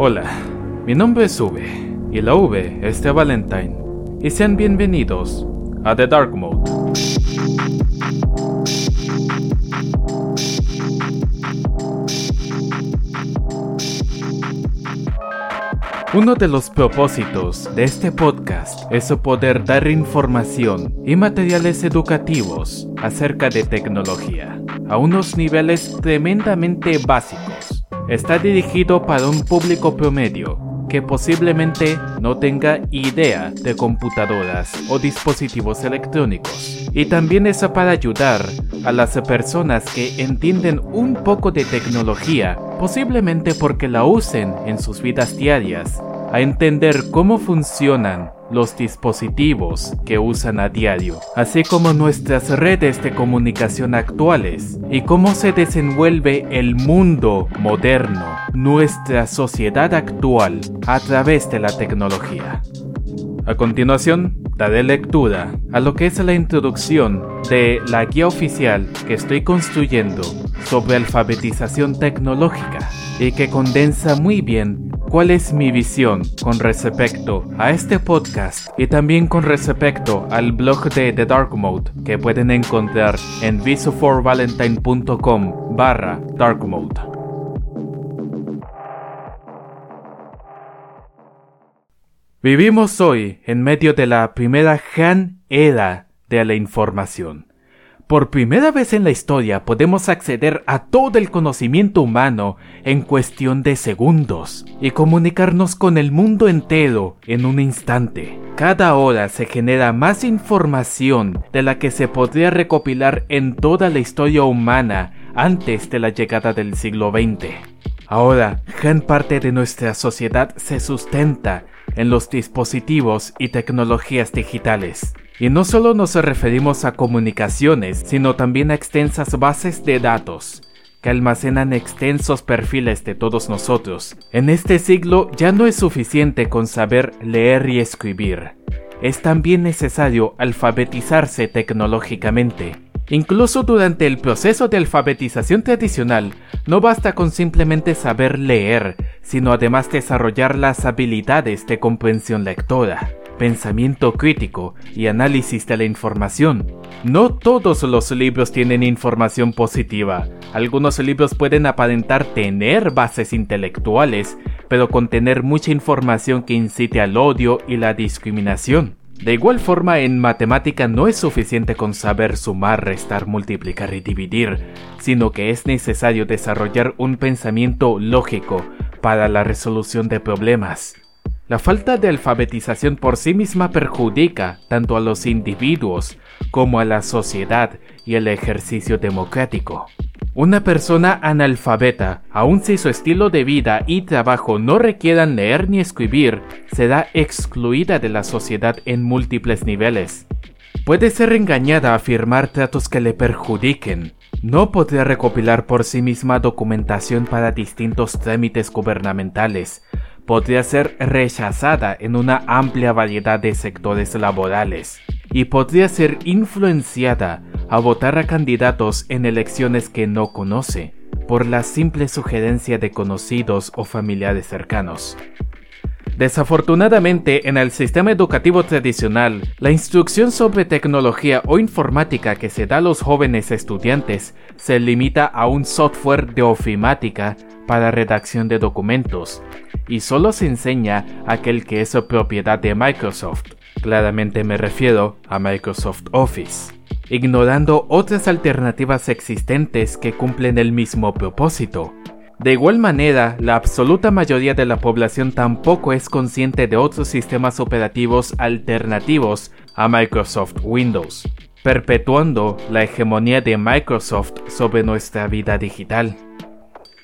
Hola, mi nombre es V y la V es de Valentine. Y sean bienvenidos a The Dark Mode. Uno de los propósitos de este podcast es poder dar información y materiales educativos acerca de tecnología a unos niveles tremendamente básicos. Está dirigido para un público promedio que posiblemente no tenga idea de computadoras o dispositivos electrónicos. Y también es para ayudar a las personas que entienden un poco de tecnología, posiblemente porque la usen en sus vidas diarias, a entender cómo funcionan los dispositivos que usan a diario, así como nuestras redes de comunicación actuales y cómo se desenvuelve el mundo moderno, nuestra sociedad actual a través de la tecnología. A continuación, daré lectura a lo que es la introducción de la guía oficial que estoy construyendo sobre alfabetización tecnológica y que condensa muy bien cuál es mi visión con respecto a este podcast y también con respecto al blog de The Dark Mode que pueden encontrar en visoforvalentine.com barra Dark Mode. Vivimos hoy en medio de la primera gran era de la información por primera vez en la historia podemos acceder a todo el conocimiento humano en cuestión de segundos y comunicarnos con el mundo entero en un instante. Cada hora se genera más información de la que se podría recopilar en toda la historia humana antes de la llegada del siglo XX. Ahora, gran parte de nuestra sociedad se sustenta en los dispositivos y tecnologías digitales. Y no solo nos referimos a comunicaciones, sino también a extensas bases de datos que almacenan extensos perfiles de todos nosotros. En este siglo ya no es suficiente con saber leer y escribir. Es también necesario alfabetizarse tecnológicamente. Incluso durante el proceso de alfabetización tradicional, no basta con simplemente saber leer, sino además desarrollar las habilidades de comprensión lectora pensamiento crítico y análisis de la información. No todos los libros tienen información positiva. Algunos libros pueden aparentar tener bases intelectuales, pero contener mucha información que incite al odio y la discriminación. De igual forma, en matemática no es suficiente con saber sumar, restar, multiplicar y dividir, sino que es necesario desarrollar un pensamiento lógico para la resolución de problemas. La falta de alfabetización por sí misma perjudica tanto a los individuos como a la sociedad y el ejercicio democrático. Una persona analfabeta, aun si su estilo de vida y trabajo no requieran leer ni escribir, será excluida de la sociedad en múltiples niveles. Puede ser engañada a afirmar tratos que le perjudiquen. No podrá recopilar por sí misma documentación para distintos trámites gubernamentales, podría ser rechazada en una amplia variedad de sectores laborales y podría ser influenciada a votar a candidatos en elecciones que no conoce por la simple sugerencia de conocidos o familiares cercanos. Desafortunadamente, en el sistema educativo tradicional, la instrucción sobre tecnología o informática que se da a los jóvenes estudiantes se limita a un software de ofimática para redacción de documentos, y solo se enseña aquel que es propiedad de Microsoft. Claramente me refiero a Microsoft Office, ignorando otras alternativas existentes que cumplen el mismo propósito. De igual manera, la absoluta mayoría de la población tampoco es consciente de otros sistemas operativos alternativos a Microsoft Windows, perpetuando la hegemonía de Microsoft sobre nuestra vida digital.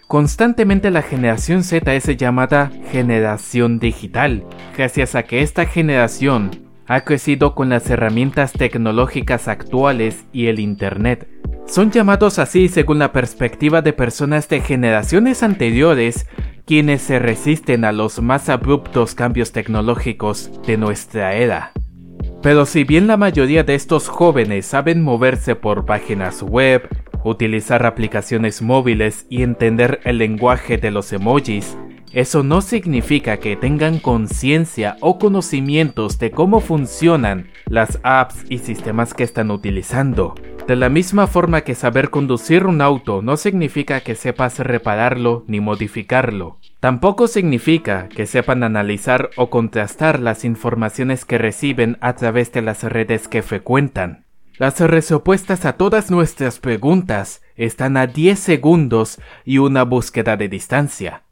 Constantemente la generación Z es llamada generación digital, gracias a que esta generación ha crecido con las herramientas tecnológicas actuales y el Internet. Son llamados así según la perspectiva de personas de generaciones anteriores quienes se resisten a los más abruptos cambios tecnológicos de nuestra era. Pero si bien la mayoría de estos jóvenes saben moverse por páginas web, utilizar aplicaciones móviles y entender el lenguaje de los emojis, Eso no significa que tengan conciencia o conocimientos de cómo funcionan las apps y sistemas que están utilizando. De la misma forma que saber conducir un auto no significa que sepas repararlo ni modificarlo. Tampoco significa que sepan analizar o contrastar las informaciones que reciben a través de las redes que frecuentan. Las respuestas a todas nuestras preguntas están a 10 segundos y una búsqueda de distancia.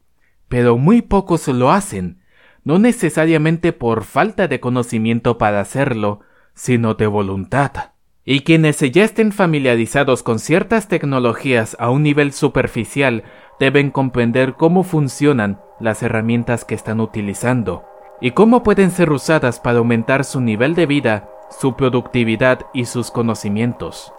Pero muy pocos lo hacen, no necesariamente por falta de conocimiento para hacerlo, sino de voluntad. Y quienes ya estén familiarizados con ciertas tecnologías a un nivel superficial deben comprender cómo funcionan las herramientas que están utilizando y cómo pueden ser usadas para aumentar su nivel de vida, su productividad y sus conocimientos.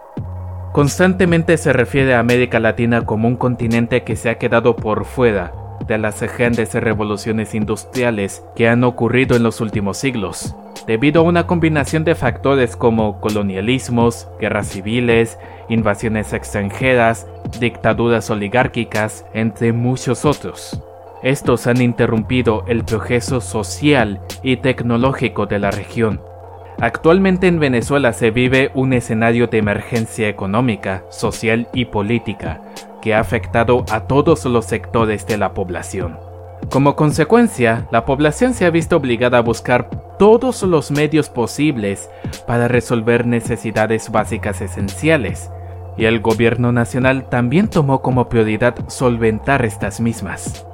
Constantemente se refiere a América Latina como un continente que se ha quedado por fuera de las grandes revoluciones industriales que han ocurrido en los últimos siglos, debido a una combinación de factores como colonialismos, guerras civiles, invasiones extranjeras, dictaduras oligárquicas, entre muchos otros. Estos han interrumpido el progreso social y tecnológico de la región. Actualmente en Venezuela se vive un escenario de emergencia económica, social y política que ha afectado a todos los sectores de la población. Como consecuencia, la población se ha visto obligada a buscar todos los medios posibles para resolver necesidades básicas esenciales, y el gobierno nacional también tomó como prioridad solventar estas mismas.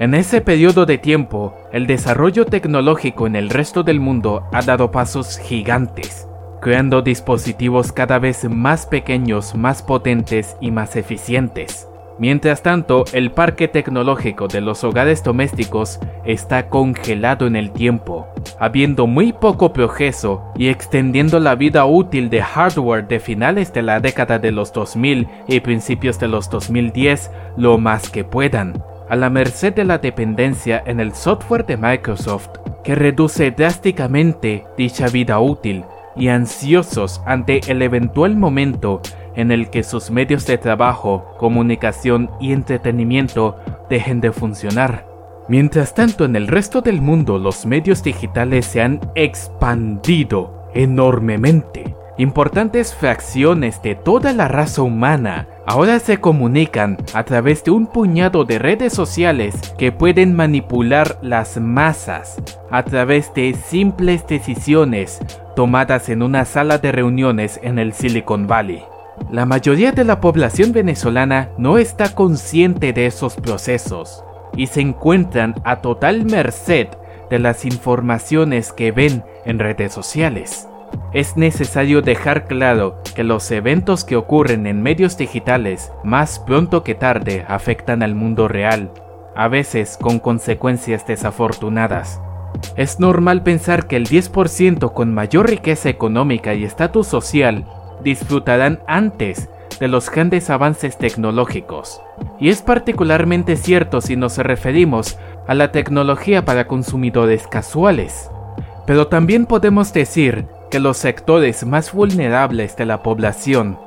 En ese periodo de tiempo, el desarrollo tecnológico en el resto del mundo ha dado pasos gigantes, creando dispositivos cada vez más pequeños, más potentes y más eficientes. Mientras tanto, el parque tecnológico de los hogares domésticos está congelado en el tiempo, habiendo muy poco progreso y extendiendo la vida útil de hardware de finales de la década de los 2000 y principios de los 2010 lo más que puedan, a la merced de la dependencia en el software de Microsoft, que reduce drásticamente dicha vida útil y ansiosos ante el eventual momento en el que sus medios de trabajo, comunicación y entretenimiento dejen de funcionar. Mientras tanto, en el resto del mundo los medios digitales se han expandido enormemente. Importantes fracciones de toda la raza humana ahora se comunican a través de un puñado de redes sociales que pueden manipular las masas a través de simples decisiones tomadas en una sala de reuniones en el Silicon Valley. La mayoría de la población venezolana no está consciente de esos procesos y se encuentran a total merced de las informaciones que ven en redes sociales. Es necesario dejar claro que los eventos que ocurren en medios digitales más pronto que tarde afectan al mundo real, a veces con consecuencias desafortunadas. Es normal pensar que el 10% con mayor riqueza económica y estatus social disfrutarán antes de los grandes avances tecnológicos. Y es particularmente cierto si nos referimos a la tecnología para consumidores casuales. Pero también podemos decir que los sectores más vulnerables de la población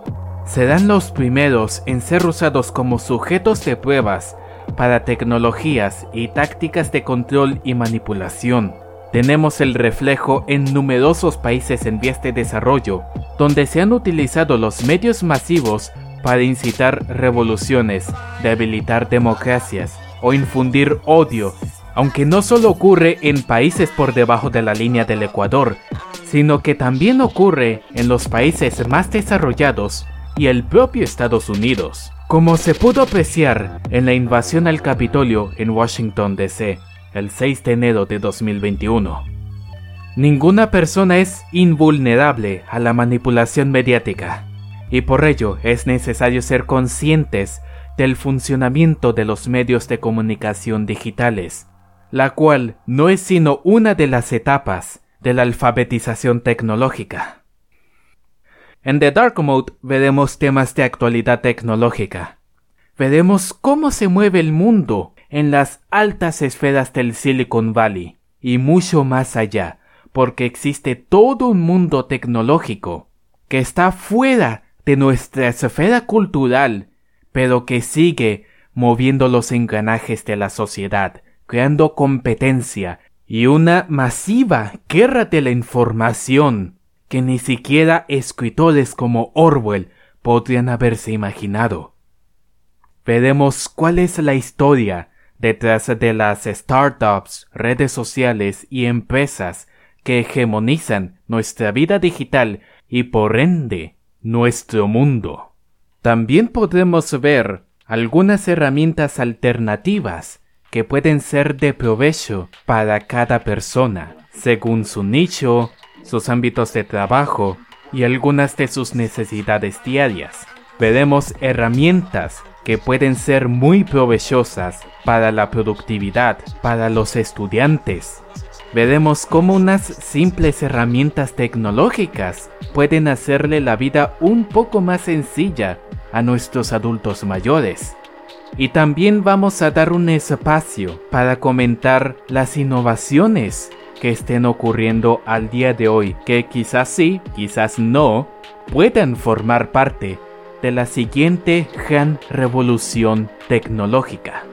serán los primeros en ser usados como sujetos de pruebas para tecnologías y tácticas de control y manipulación. Tenemos el reflejo en numerosos países en vías de desarrollo, donde se han utilizado los medios masivos para incitar revoluciones, debilitar democracias o infundir odio, aunque no solo ocurre en países por debajo de la línea del Ecuador, sino que también ocurre en los países más desarrollados y el propio Estados Unidos, como se pudo apreciar en la invasión al Capitolio en Washington, D.C el 6 de enero de 2021. Ninguna persona es invulnerable a la manipulación mediática, y por ello es necesario ser conscientes del funcionamiento de los medios de comunicación digitales, la cual no es sino una de las etapas de la alfabetización tecnológica. En The Dark Mode veremos temas de actualidad tecnológica. Veremos cómo se mueve el mundo en las altas esferas del Silicon Valley y mucho más allá, porque existe todo un mundo tecnológico que está fuera de nuestra esfera cultural, pero que sigue moviendo los engranajes de la sociedad, creando competencia y una masiva guerra de la información que ni siquiera escritores como Orwell podrían haberse imaginado. Veremos cuál es la historia detrás de las startups, redes sociales y empresas que hegemonizan nuestra vida digital y por ende nuestro mundo. También podremos ver algunas herramientas alternativas que pueden ser de provecho para cada persona, según su nicho, sus ámbitos de trabajo y algunas de sus necesidades diarias. Veremos herramientas que pueden ser muy provechosas para la productividad, para los estudiantes. Veremos cómo unas simples herramientas tecnológicas pueden hacerle la vida un poco más sencilla a nuestros adultos mayores. Y también vamos a dar un espacio para comentar las innovaciones que estén ocurriendo al día de hoy, que quizás sí, quizás no, puedan formar parte de la siguiente gran revolución tecnológica.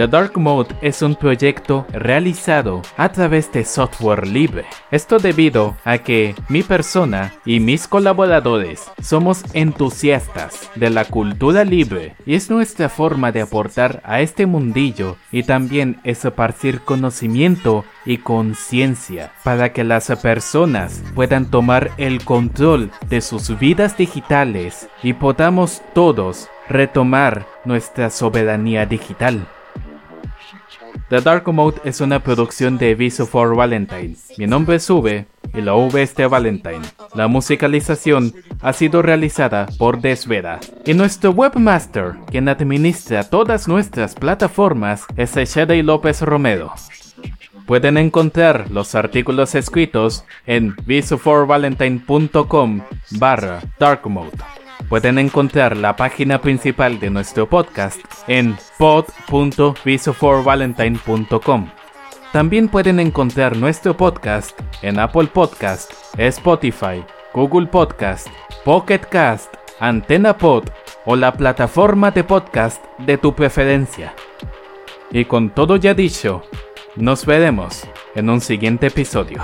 The Dark Mode es un proyecto realizado a través de software libre. Esto debido a que mi persona y mis colaboradores somos entusiastas de la cultura libre y es nuestra forma de aportar a este mundillo y también esparcir conocimiento y conciencia para que las personas puedan tomar el control de sus vidas digitales y podamos todos retomar nuestra soberanía digital. The Dark Mode es una producción de Viso for Valentine. Mi nombre es V y la V es de Valentine. La musicalización ha sido realizada por Desveda. Y nuestro webmaster, quien administra todas nuestras plataformas, es Shady López Romero. Pueden encontrar los artículos escritos en visoforvalentine.com barra dark mode. Pueden encontrar la página principal de nuestro podcast en pod.visoforvalentine.com. También pueden encontrar nuestro podcast en Apple Podcast, Spotify, Google Podcast, Pocket Cast, Antena Pod o la plataforma de podcast de tu preferencia. Y con todo ya dicho, nos veremos en un siguiente episodio.